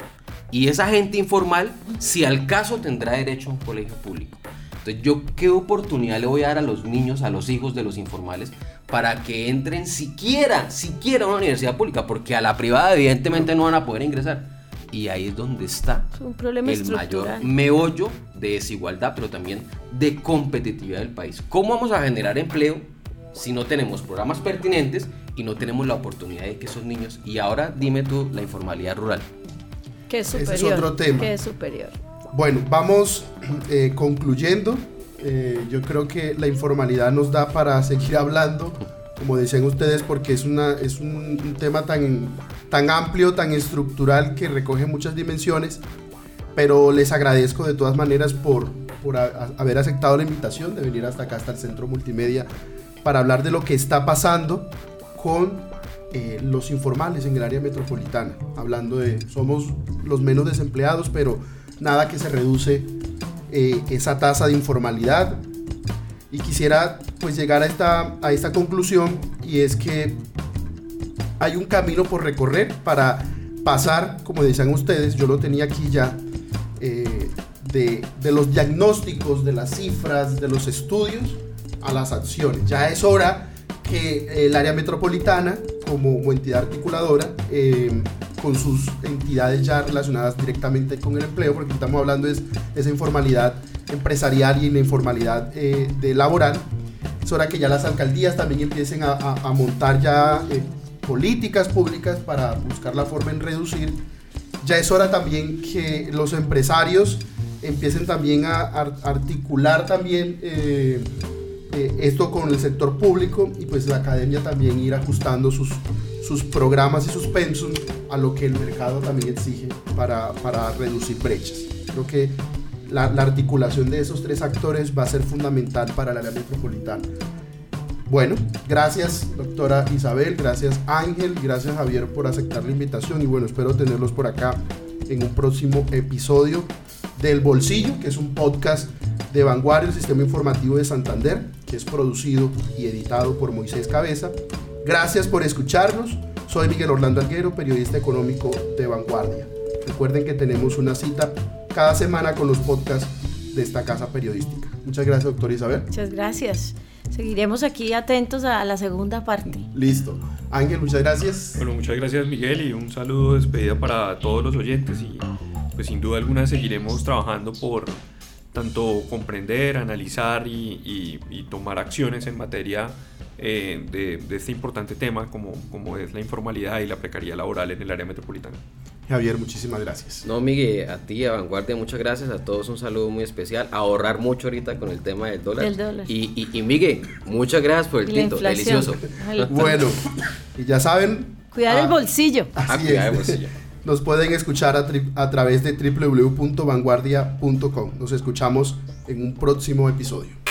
Y esa gente informal, si al caso, tendrá derecho a un colegio público. Entonces, ¿yo qué oportunidad le voy a dar a los niños, a los hijos de los informales, para que entren siquiera, siquiera a una universidad pública? Porque a la privada, evidentemente, no van a poder ingresar. Y ahí es donde está Es un problema el mayor meollo de desigualdad, pero también de competitividad del país. ¿Cómo vamos a generar empleo si no tenemos programas pertinentes y no tenemos la oportunidad de que esos niños, y ahora dime tú la informalidad rural? Que es Ese es superior. otro tema. Que es superior. Bueno, vamos eh, concluyendo. Eh, yo creo que la informalidad nos da para seguir hablando, como decían ustedes, porque es, una, es un, un tema tan, tan amplio, tan estructural, que recoge muchas dimensiones. Pero les agradezco de todas maneras por, por a- a- haber aceptado la invitación de venir hasta acá, hasta el Centro Multimedia, para hablar de lo que está pasando con eh, los informales en el área metropolitana. Hablando de, somos los menos desempleados, pero nada que se reduce eh, esa tasa de informalidad. Y quisiera pues llegar a esta, a esta conclusión y es que hay un camino por recorrer para pasar, como decían ustedes, yo lo tenía aquí ya, eh, de, de los diagnósticos, de las cifras, de los estudios a las acciones. Ya es hora que el área metropolitana, como, como entidad articuladora, eh, con sus entidades ya relacionadas directamente con el empleo, porque estamos hablando de esa informalidad empresarial y la informalidad eh, de laboral, es hora que ya las alcaldías también empiecen a, a- a montar ya eh, políticas públicas para buscar la forma en reducir. Ya es hora también que los empresarios empiecen también a ar- articular también eh, esto con el sector público y pues la academia también ir ajustando sus, sus programas y sus pensum a lo que el mercado también exige para, para reducir brechas. Creo que la, la articulación de esos tres actores va a ser fundamental para el área metropolitana. Bueno, gracias doctora Isabel, gracias Ángel, gracias Javier por aceptar la invitación y bueno, espero tenerlos por acá en un próximo episodio del Bolsillo, que es un podcast de Vanguardia, el Sistema Informativo de Santander, que es producido y editado por Moisés Cabeza. Gracias por escucharnos. Soy Miguel Orlando Alguero, periodista económico de Vanguardia. Recuerden que tenemos una cita cada semana con los podcasts de esta casa periodística. Muchas gracias, doctora Isabel. Muchas gracias. seguiremos aquí atentos a la segunda parte. Listo. Ángel, muchas gracias. Bueno, muchas gracias Miguel y un saludo de despedida para todos los oyentes y pues sin duda alguna seguiremos trabajando por tanto comprender, analizar y, tomar acciones en materia eh, de, de, este importante tema como, como es la informalidad y la precariedad laboral en el área metropolitana. Javier, muchísimas gracias. No, Miguel, a ti, a Vanguardia, muchas gracias. A todos un saludo muy especial. A ahorrar mucho ahorita con el tema del dólar. Y, y, Miguel, muchas gracias por el tinto, delicioso. bueno, y ya saben. Cuidar el ah, bolsillo. Así ah, el bolsillo. Nos pueden escuchar a, través de www.vanguardia.com. Nos escuchamos en un próximo episodio.